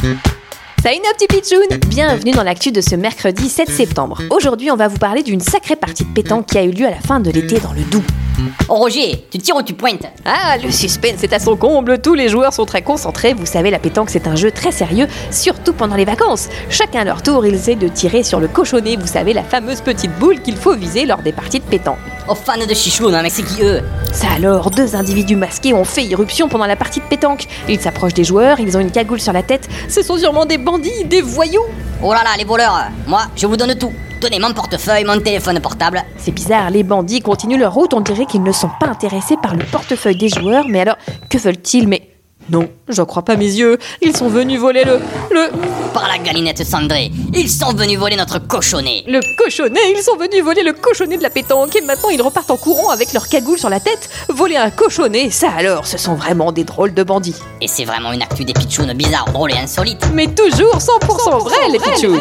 Salut nos petits pitchouns Bienvenue dans l'actu de ce mercredi 7 septembre. Aujourd'hui, on va vous parler d'une sacrée partie de pétanque qui a eu lieu à la fin de l'été dans le Doubs. Oh Roger, tu tires ou tu pointes Ah, le suspense est à son comble, tous les joueurs sont très concentrés, vous savez, la pétanque c'est un jeu très sérieux, surtout pendant les vacances. Chacun à leur tour, ils essaient de tirer sur le cochonnet, vous savez, la fameuse petite boule qu'il faut viser lors des parties de pétanque. Oh fan de chichou, non mais c'est qui eux Ça alors, deux individus masqués ont fait irruption pendant la partie de pétanque. Ils s'approchent des joueurs, ils ont une cagoule sur la tête, ce sont sûrement des bandits, des voyous. Oh là là, les voleurs Moi, je vous donne tout. Donnez mon portefeuille, mon téléphone portable. C'est bizarre, les bandits continuent leur route, on dirait qu'ils ne sont pas intéressés par le portefeuille des joueurs, mais alors, que veulent-ils? Mais non, j'en crois pas mes yeux, ils sont venus voler le... le... Par la galinette cendrée, ils sont venus voler notre cochonnet Le cochonnet, ils sont venus voler le cochonnet de la pétanque et maintenant ils repartent en courant avec leur cagoule sur la tête. Voler un cochonnet, ça alors, ce sont vraiment des drôles de bandits. Et c'est vraiment une actu des pitchounes bizarres, drôles et insolites. Mais toujours 100%, vrai, les pitchouns.